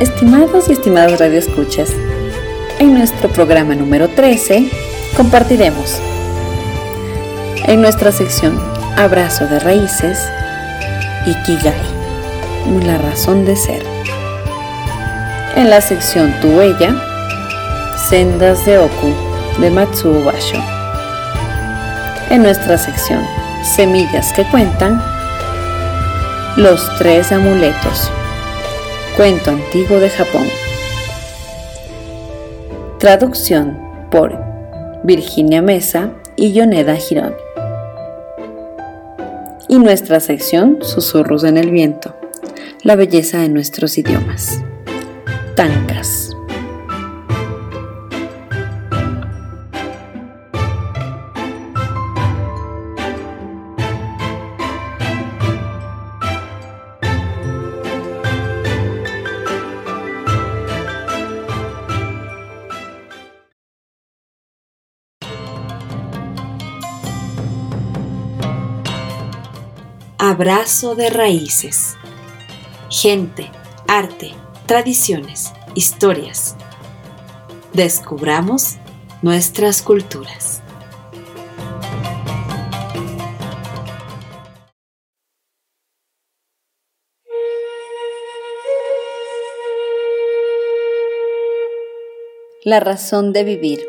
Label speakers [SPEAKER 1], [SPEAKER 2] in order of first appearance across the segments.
[SPEAKER 1] Estimados y estimadas radioescuchas, en nuestro programa número 13 compartiremos en nuestra sección Abrazo de Raíces Ikigai, la razón de ser. En la sección Tu huella, Sendas de Oku de Matsuo Basho. En nuestra sección Semillas que cuentan, Los tres amuletos. Cuento antiguo de Japón. Traducción por Virginia Mesa y Yoneda Girón y nuestra sección Susurros en el Viento, la belleza de nuestros idiomas. Tancas.
[SPEAKER 2] Abrazo de raíces. Gente, arte, tradiciones, historias. Descubramos nuestras culturas.
[SPEAKER 1] La razón de vivir,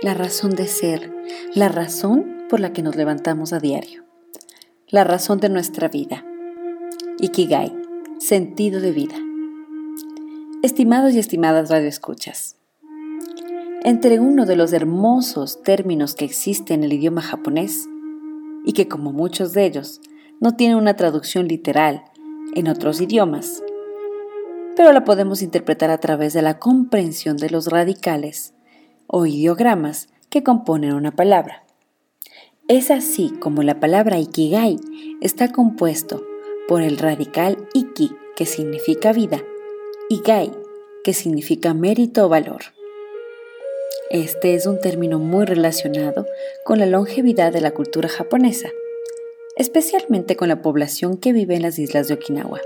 [SPEAKER 1] la razón de ser, la razón por la que nos levantamos a diario la razón de nuestra vida. Ikigai, sentido de vida. Estimados y estimadas radioescuchas, entre uno de los hermosos términos que existe en el idioma japonés, y que como muchos de ellos no tiene una traducción literal en otros idiomas, pero la podemos interpretar a través de la comprensión de los radicales o ideogramas que componen una palabra. Es así como la palabra Ikigai está compuesto por el radical Iki, que significa vida, y Gai, que significa mérito o valor. Este es un término muy relacionado con la longevidad de la cultura japonesa, especialmente con la población que vive en las islas de Okinawa.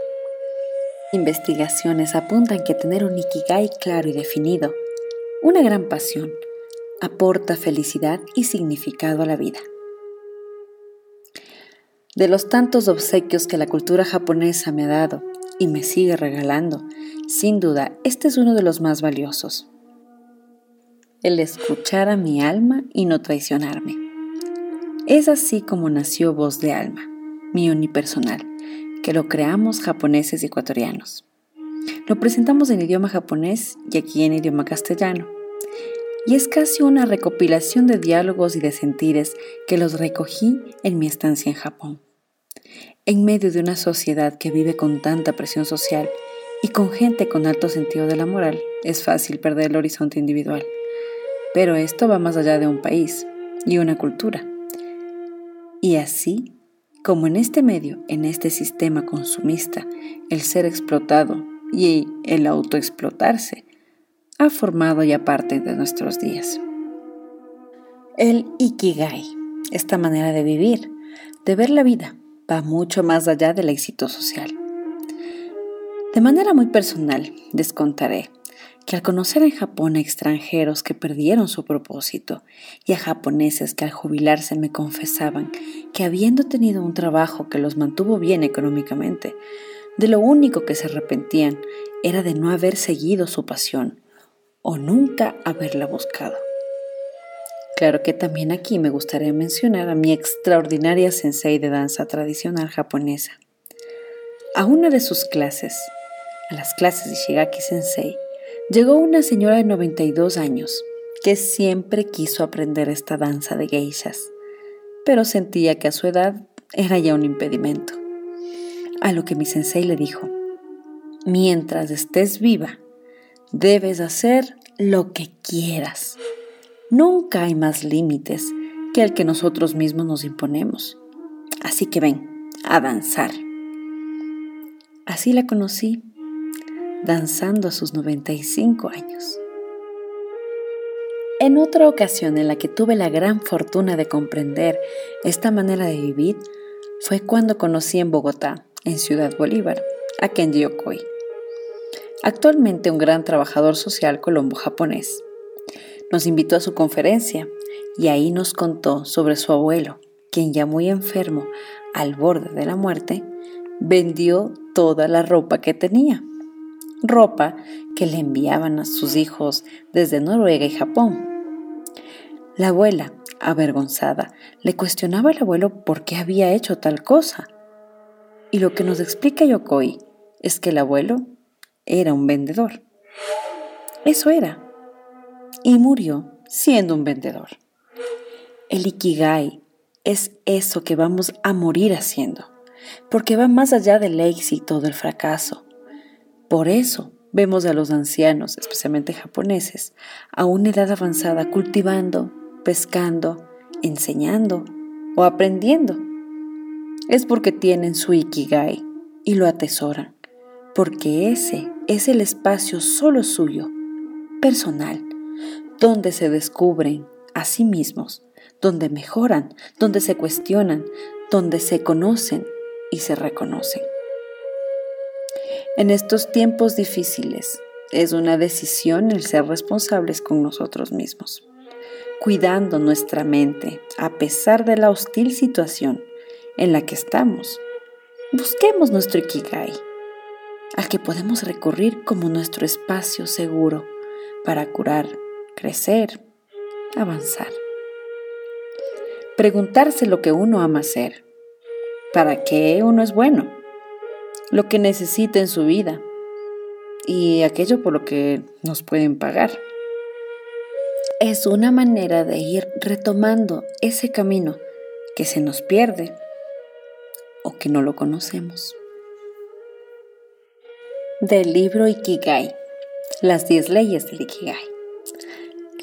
[SPEAKER 1] Investigaciones apuntan que tener un Ikigai claro y definido, una gran pasión, aporta felicidad y significado a la vida. De los tantos obsequios que la cultura japonesa me ha dado y me sigue regalando, sin duda, este es uno de los más valiosos. El escuchar a mi alma y no traicionarme. Es así como nació Voz de Alma, mi unipersonal, que lo creamos japoneses y ecuatorianos. Lo presentamos en idioma japonés y aquí en idioma castellano. Y es casi una recopilación de diálogos y de sentires que los recogí en mi estancia en Japón. En medio de una sociedad que vive con tanta presión social y con gente con alto sentido de la moral, es fácil perder el horizonte individual. Pero esto va más allá de un país y una cultura. Y así, como en este medio, en este sistema consumista, el ser explotado y el autoexplotarse ha formado ya parte de nuestros días. El Ikigai, esta manera de vivir, de ver la vida, va mucho más allá del éxito social. De manera muy personal, les contaré que al conocer en Japón a extranjeros que perdieron su propósito y a japoneses que al jubilarse me confesaban que habiendo tenido un trabajo que los mantuvo bien económicamente, de lo único que se arrepentían era de no haber seguido su pasión o nunca haberla buscado. Claro que también aquí me gustaría mencionar a mi extraordinaria sensei de danza tradicional japonesa. A una de sus clases, a las clases de Shigaki Sensei, llegó una señora de 92 años que siempre quiso aprender esta danza de geishas, pero sentía que a su edad era ya un impedimento. A lo que mi sensei le dijo, mientras estés viva, debes hacer lo que quieras. Nunca hay más límites que el que nosotros mismos nos imponemos. Así que ven, a danzar. Así la conocí, danzando a sus 95 años. En otra ocasión en la que tuve la gran fortuna de comprender esta manera de vivir fue cuando conocí en Bogotá, en Ciudad Bolívar, a Kenji Okoi, actualmente un gran trabajador social colombo-japonés. Nos invitó a su conferencia y ahí nos contó sobre su abuelo, quien ya muy enfermo, al borde de la muerte, vendió toda la ropa que tenía. Ropa que le enviaban a sus hijos desde Noruega y Japón. La abuela, avergonzada, le cuestionaba al abuelo por qué había hecho tal cosa. Y lo que nos explica Yokoi es que el abuelo era un vendedor. Eso era. Y murió siendo un vendedor. El Ikigai es eso que vamos a morir haciendo, porque va más allá del éxito, del fracaso. Por eso vemos a los ancianos, especialmente japoneses, a una edad avanzada cultivando, pescando, enseñando o aprendiendo. Es porque tienen su Ikigai y lo atesoran, porque ese es el espacio solo suyo, personal, donde se descubren a sí mismos, donde mejoran, donde se cuestionan, donde se conocen y se reconocen. En estos tiempos difíciles es una decisión el ser responsables con nosotros mismos, cuidando nuestra mente a pesar de la hostil situación en la que estamos. Busquemos nuestro Ikigai al que podemos recurrir como nuestro espacio seguro para curar, crecer, avanzar. Preguntarse lo que uno ama hacer, para qué uno es bueno, lo que necesita en su vida. Y aquello por lo que nos pueden pagar. Es una manera de ir retomando ese camino que se nos pierde o que no lo conocemos. Del libro Ikigai, las 10 leyes del Ikigai,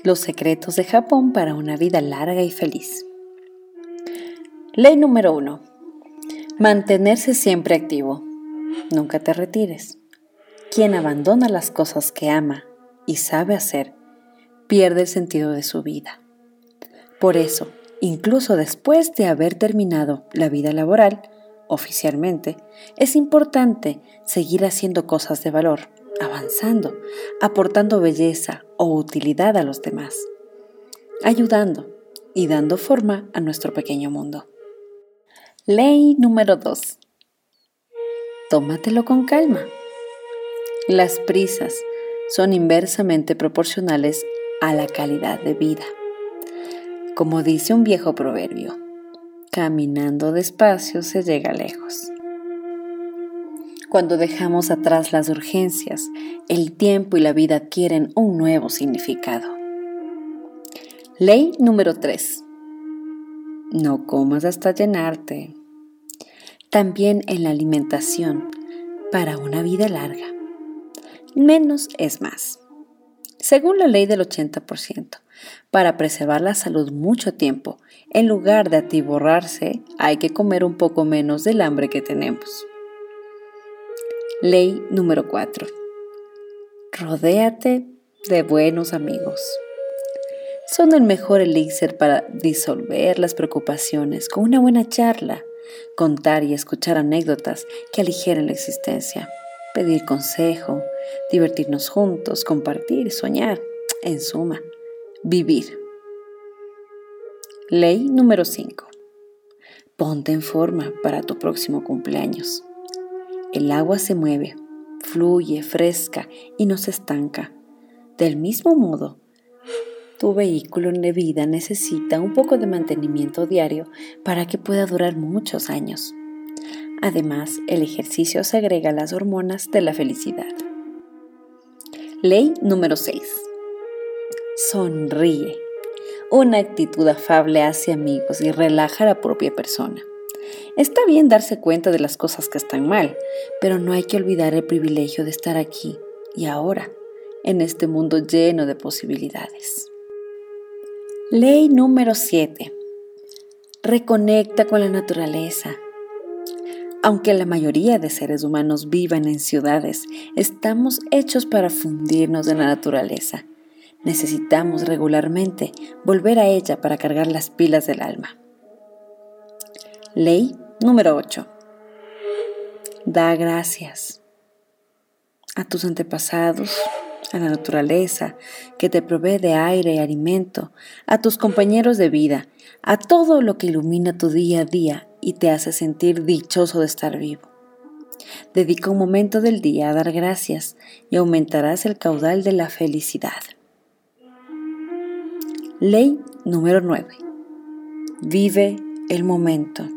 [SPEAKER 1] los secretos de Japón para una vida larga y feliz. Ley número 1. Mantenerse siempre activo. Nunca te retires. Quien abandona las cosas que ama y sabe hacer, pierde el sentido de su vida. Por eso, incluso después de haber terminado la vida laboral, oficialmente, es importante seguir haciendo cosas de valor, avanzando, aportando belleza o utilidad a los demás, ayudando y dando forma a nuestro pequeño mundo. Ley número 2. Tómatelo con calma. Las prisas son inversamente proporcionales a la calidad de vida. Como dice un viejo proverbio, Caminando despacio se llega lejos. Cuando dejamos atrás las urgencias, el tiempo y la vida adquieren un nuevo significado. Ley número 3. No comas hasta llenarte. También en la alimentación, para una vida larga. Menos es más. Según la ley del 80%, para preservar la salud mucho tiempo, en lugar de atiborrarse, hay que comer un poco menos del hambre que tenemos. Ley número 4. Rodéate de buenos amigos. Son el mejor elixir para disolver las preocupaciones con una buena charla, contar y escuchar anécdotas que aligeren la existencia, pedir consejo, divertirnos juntos, compartir, soñar, en suma Vivir. Ley número 5. Ponte en forma para tu próximo cumpleaños. El agua se mueve, fluye, fresca y no se estanca. Del mismo modo, tu vehículo de vida necesita un poco de mantenimiento diario para que pueda durar muchos años. Además, el ejercicio se agrega a las hormonas de la felicidad. Ley número 6 sonríe. Una actitud afable hace amigos y relaja a la propia persona. Está bien darse cuenta de las cosas que están mal, pero no hay que olvidar el privilegio de estar aquí y ahora, en este mundo lleno de posibilidades. Ley número 7. Reconecta con la naturaleza. Aunque la mayoría de seres humanos vivan en ciudades, estamos hechos para fundirnos en la naturaleza. Necesitamos regularmente volver a ella para cargar las pilas del alma. Ley número 8. Da gracias a tus antepasados, a la naturaleza que te provee de aire y alimento, a tus compañeros de vida, a todo lo que ilumina tu día a día y te hace sentir dichoso de estar vivo. Dedica un momento del día a dar gracias y aumentarás el caudal de la felicidad. Ley número 9. Vive el momento.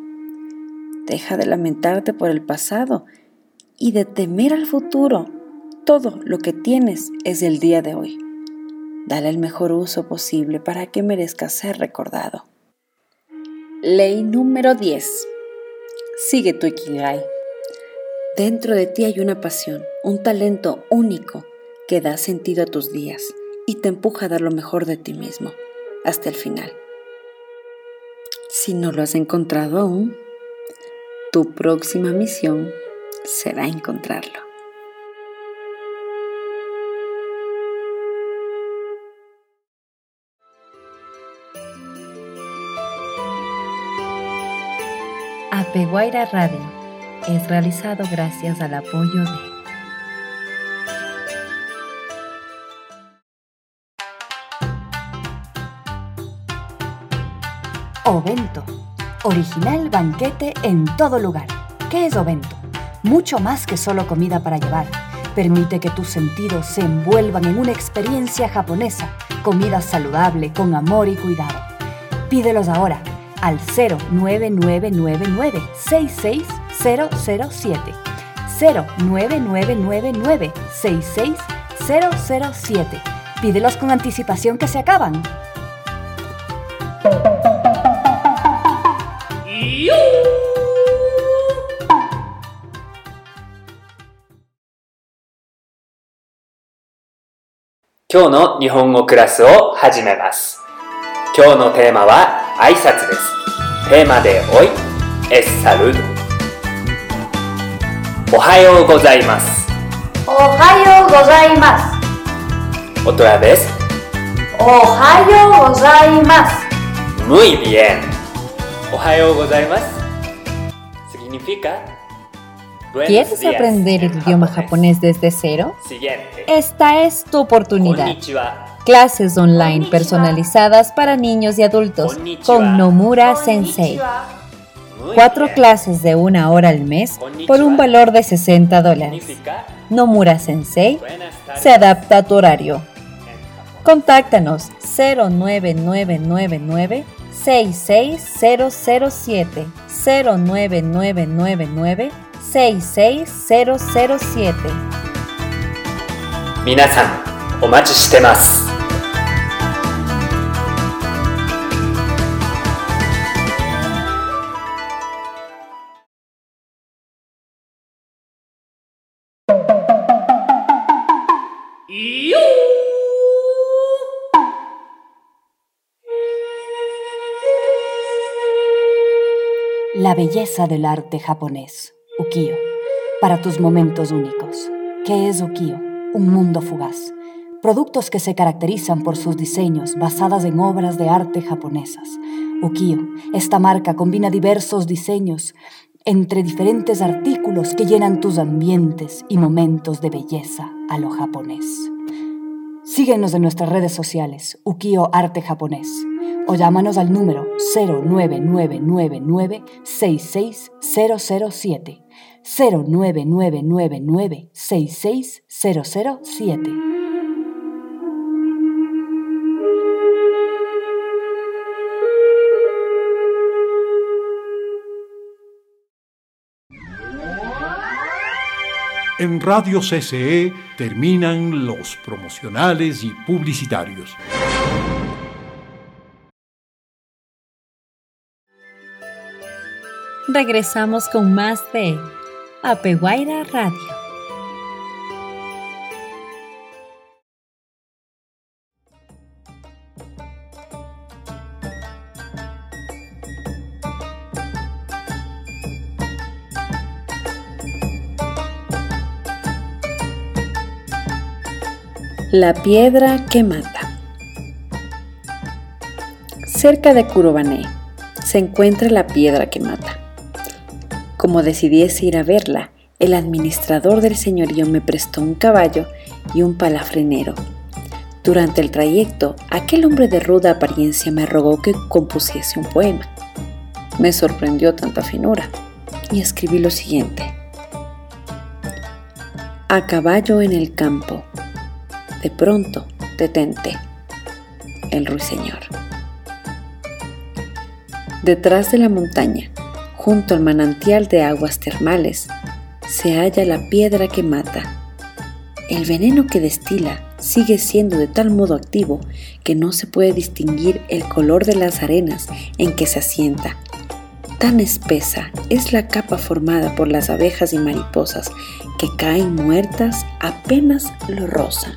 [SPEAKER 1] Deja de lamentarte por el pasado y de temer al futuro. Todo lo que tienes es el día de hoy. Dale el mejor uso posible para que merezca ser recordado. Ley número 10. Sigue tu Ikigai. Dentro de ti hay una pasión, un talento único que da sentido a tus días y te empuja a dar lo mejor de ti mismo hasta el final. Si no lo has encontrado aún, tu próxima misión será encontrarlo.
[SPEAKER 2] Apeguaira Radio es realizado gracias al apoyo de Ovento. Original banquete en todo lugar. ¿Qué es Ovento? Mucho más que solo comida para llevar. Permite que tus sentidos se envuelvan en una experiencia japonesa. Comida saludable, con amor y cuidado. Pídelos ahora al 09999 66007. 09999 66007. Pídelos con anticipación que se acaban.
[SPEAKER 3] 今日の日本語クラスを始めます。今日のテーマは挨拶です。テーマでおい、エッサルおはようございます。
[SPEAKER 4] おはようございます。
[SPEAKER 3] オトラです。
[SPEAKER 4] おはようございます。
[SPEAKER 3] Muy bien. おはようございます。Significa
[SPEAKER 2] ¿Quieres aprender el idioma japonés desde cero? Esta es tu oportunidad. Clases online personalizadas para niños y adultos con Nomura Sensei. Cuatro clases de una hora al mes por un valor de 60 dólares. Nomura Sensei se adapta a tu horario. Contáctanos 09999 66007 09999
[SPEAKER 3] Sei seis cero cero siete, 66007. Minasan, omachi shitemasu.
[SPEAKER 2] La belleza del arte japonés. Ukiyo, para tus momentos únicos. ¿Qué es Ukiyo? Un mundo fugaz. Productos que se caracterizan por sus diseños basadas en obras de arte japonesas. Ukiyo, esta marca combina diversos diseños entre diferentes artículos que llenan tus ambientes y momentos de belleza a lo japonés. Síguenos en nuestras redes sociales, Ukiyo Arte Japonés, o llámanos al número 09999 66007 09999 66007.
[SPEAKER 5] En Radio CCE terminan los promocionales y publicitarios.
[SPEAKER 1] Regresamos con más de Apeguaira Radio. La piedra que mata. Cerca de Curobané se encuentra la piedra que mata. Como decidiese ir a verla, el administrador del señorío me prestó un caballo y un palafrenero. Durante el trayecto, aquel hombre de ruda apariencia me rogó que compusiese un poema. Me sorprendió tanta finura y escribí lo siguiente. A caballo en el campo, de pronto detente, el ruiseñor. Detrás de la montaña, junto al manantial de aguas termales, se halla la piedra que mata. El veneno que destila sigue siendo de tal modo activo que no se puede distinguir el color de las arenas en que se asienta. Tan espesa es la capa formada por las abejas y mariposas que caen muertas apenas lo rozan.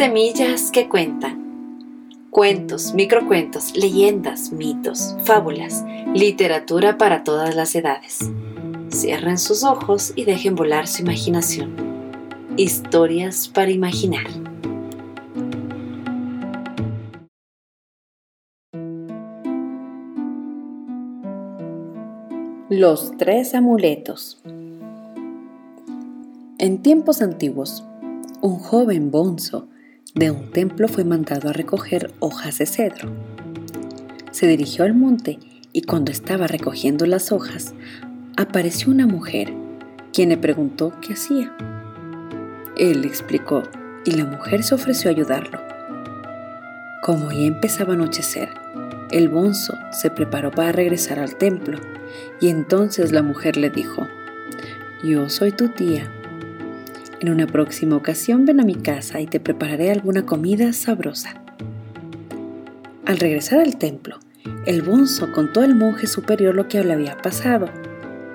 [SPEAKER 2] Semillas que cuentan. Cuentos, microcuentos, leyendas, mitos, fábulas, literatura para todas las edades. Cierren sus ojos y dejen volar su imaginación. Historias para imaginar.
[SPEAKER 1] Los tres amuletos. En tiempos antiguos, un joven bonzo de un templo fue mandado a recoger hojas de cedro. Se dirigió al monte y cuando estaba recogiendo las hojas, apareció una mujer, quien le preguntó qué hacía. Él explicó y la mujer se ofreció a ayudarlo. Como ya empezaba a anochecer, el bonzo se preparó para regresar al templo y entonces la mujer le dijo, Yo soy tu tía en una próxima ocasión ven a mi casa y te prepararé alguna comida sabrosa. Al regresar al templo, el bonzo contó al monje superior lo que le había pasado,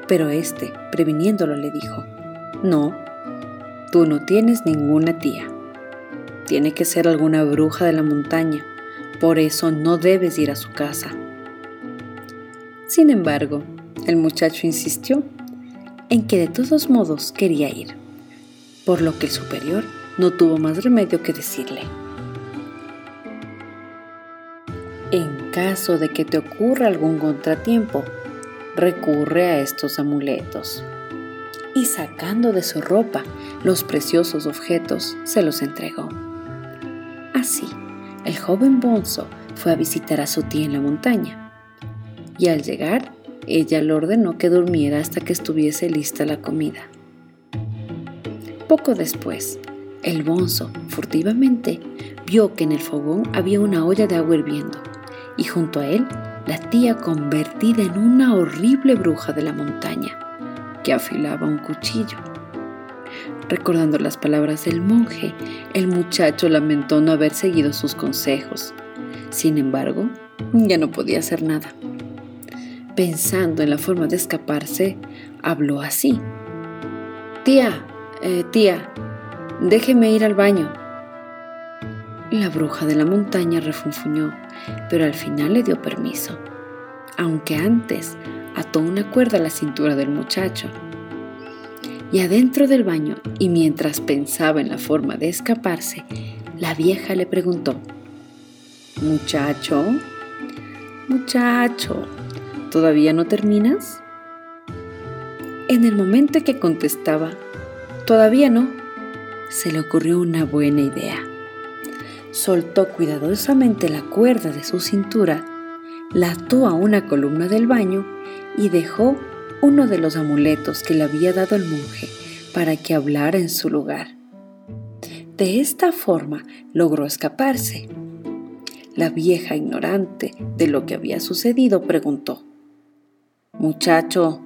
[SPEAKER 1] pero éste, previniéndolo, le dijo, No, tú no tienes ninguna tía. Tiene que ser alguna bruja de la montaña, por eso no debes ir a su casa. Sin embargo, el muchacho insistió en que de todos modos quería ir por lo que el superior no tuvo más remedio que decirle, en caso de que te ocurra algún contratiempo, recurre a estos amuletos. Y sacando de su ropa los preciosos objetos, se los entregó. Así, el joven Bonzo fue a visitar a su tía en la montaña. Y al llegar, ella le ordenó que durmiera hasta que estuviese lista la comida. Poco después, el bonzo, furtivamente, vio que en el fogón había una olla de agua hirviendo y junto a él la tía convertida en una horrible bruja de la montaña que afilaba un cuchillo. Recordando las palabras del monje, el muchacho lamentó no haber seguido sus consejos. Sin embargo, ya no podía hacer nada. Pensando en la forma de escaparse, habló así. Tía, eh, tía, déjeme ir al baño. La bruja de la montaña refunfuñó, pero al final le dio permiso, aunque antes ató una cuerda a la cintura del muchacho. Y adentro del baño, y mientras pensaba en la forma de escaparse, la vieja le preguntó, Muchacho, muchacho, ¿todavía no terminas? En el momento en que contestaba, Todavía no. Se le ocurrió una buena idea. soltó cuidadosamente la cuerda de su cintura, la ató a una columna del baño y dejó uno de los amuletos que le había dado el monje para que hablara en su lugar. De esta forma logró escaparse. La vieja, ignorante de lo que había sucedido, preguntó, Muchacho,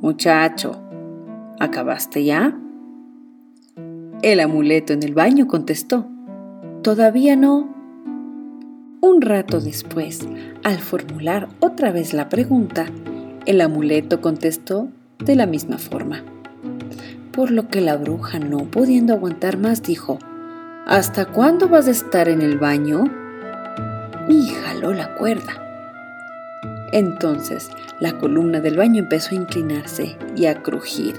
[SPEAKER 1] muchacho, ¿acabaste ya? El amuleto en el baño contestó, Todavía no. Un rato después, al formular otra vez la pregunta, el amuleto contestó de la misma forma. Por lo que la bruja, no pudiendo aguantar más, dijo, ¿Hasta cuándo vas a estar en el baño? Y jaló la cuerda. Entonces la columna del baño empezó a inclinarse y a crujir.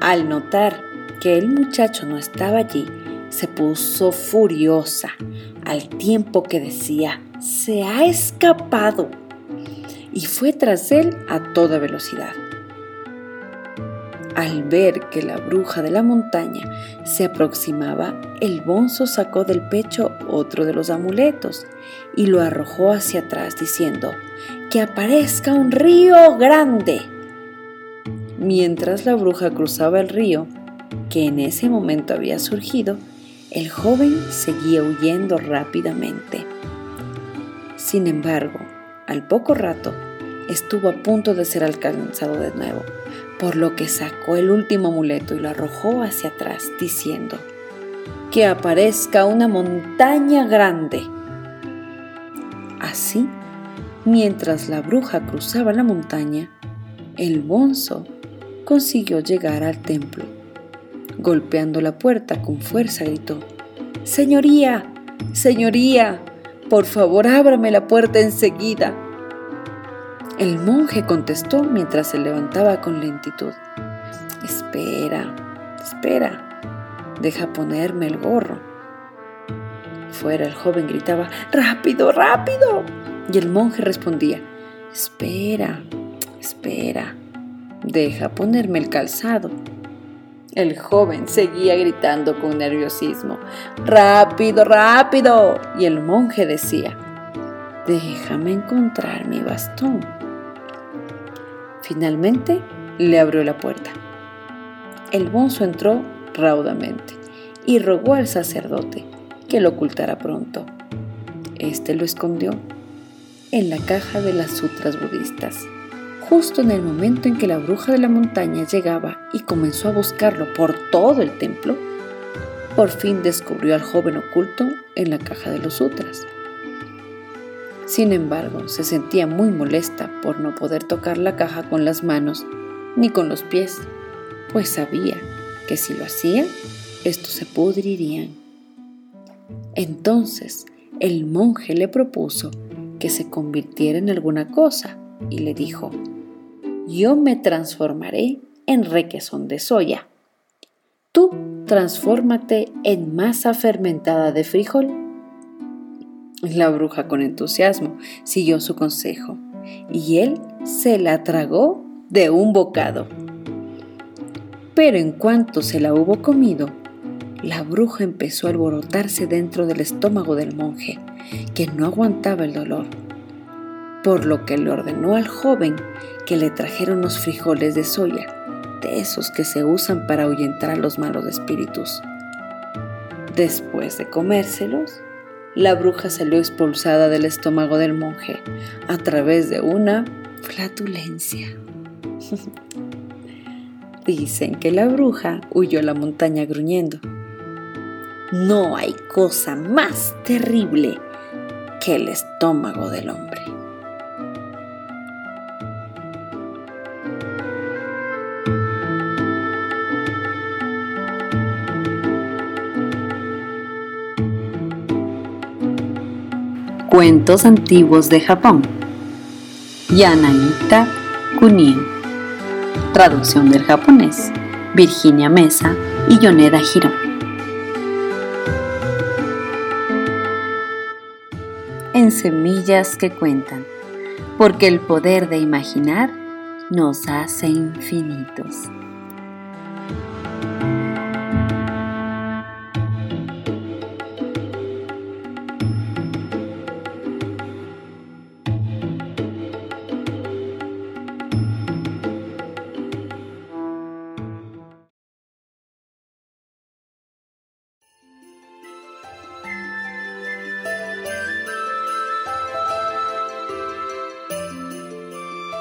[SPEAKER 1] Al notar que el muchacho no estaba allí, se puso furiosa, al tiempo que decía, se ha escapado, y fue tras él a toda velocidad. Al ver que la bruja de la montaña se aproximaba, el bonzo sacó del pecho otro de los amuletos y lo arrojó hacia atrás diciendo, que aparezca un río grande. Mientras la bruja cruzaba el río, que en ese momento había surgido, el joven seguía huyendo rápidamente. Sin embargo, al poco rato, estuvo a punto de ser alcanzado de nuevo, por lo que sacó el último amuleto y lo arrojó hacia atrás, diciendo, que aparezca una montaña grande. Así, mientras la bruja cruzaba la montaña, el bonzo consiguió llegar al templo Golpeando la puerta con fuerza gritó, Señoría, señoría, por favor ábrame la puerta enseguida. El monje contestó mientras se levantaba con lentitud. Espera, espera, deja ponerme el gorro. Fuera el joven gritaba, ¡Rápido, rápido! Y el monje respondía, Espera, espera, deja ponerme el calzado. El joven seguía gritando con nerviosismo, ¡Rápido, rápido! Y el monje decía, Déjame encontrar mi bastón. Finalmente le abrió la puerta. El bonzo entró raudamente y rogó al sacerdote que lo ocultara pronto. Este lo escondió en la caja de las sutras budistas. Justo en el momento en que la bruja de la montaña llegaba y comenzó a buscarlo por todo el templo, por fin descubrió al joven oculto en la caja de los sutras. Sin embargo, se sentía muy molesta por no poder tocar la caja con las manos ni con los pies, pues sabía que si lo hacía, estos se pudrirían. Entonces, el monje le propuso que se convirtiera en alguna cosa y le dijo, yo me transformaré en requesón de soya. Tú transfórmate en masa fermentada de frijol. La bruja con entusiasmo siguió su consejo y él se la tragó de un bocado. Pero en cuanto se la hubo comido, la bruja empezó a alborotarse dentro del estómago del monje, que no aguantaba el dolor por lo que le ordenó al joven que le trajera unos frijoles de soya, de esos que se usan para ahuyentar a los malos espíritus. Después de comérselos, la bruja salió expulsada del estómago del monje a través de una flatulencia. Dicen que la bruja huyó a la montaña gruñendo. No hay cosa más terrible que el estómago del hombre.
[SPEAKER 2] Cuentos antiguos de Japón. Yanagita Kunio. Traducción del japonés. Virginia Mesa y Yoneda Hiro. En semillas que cuentan, porque el poder de imaginar nos hace infinitos.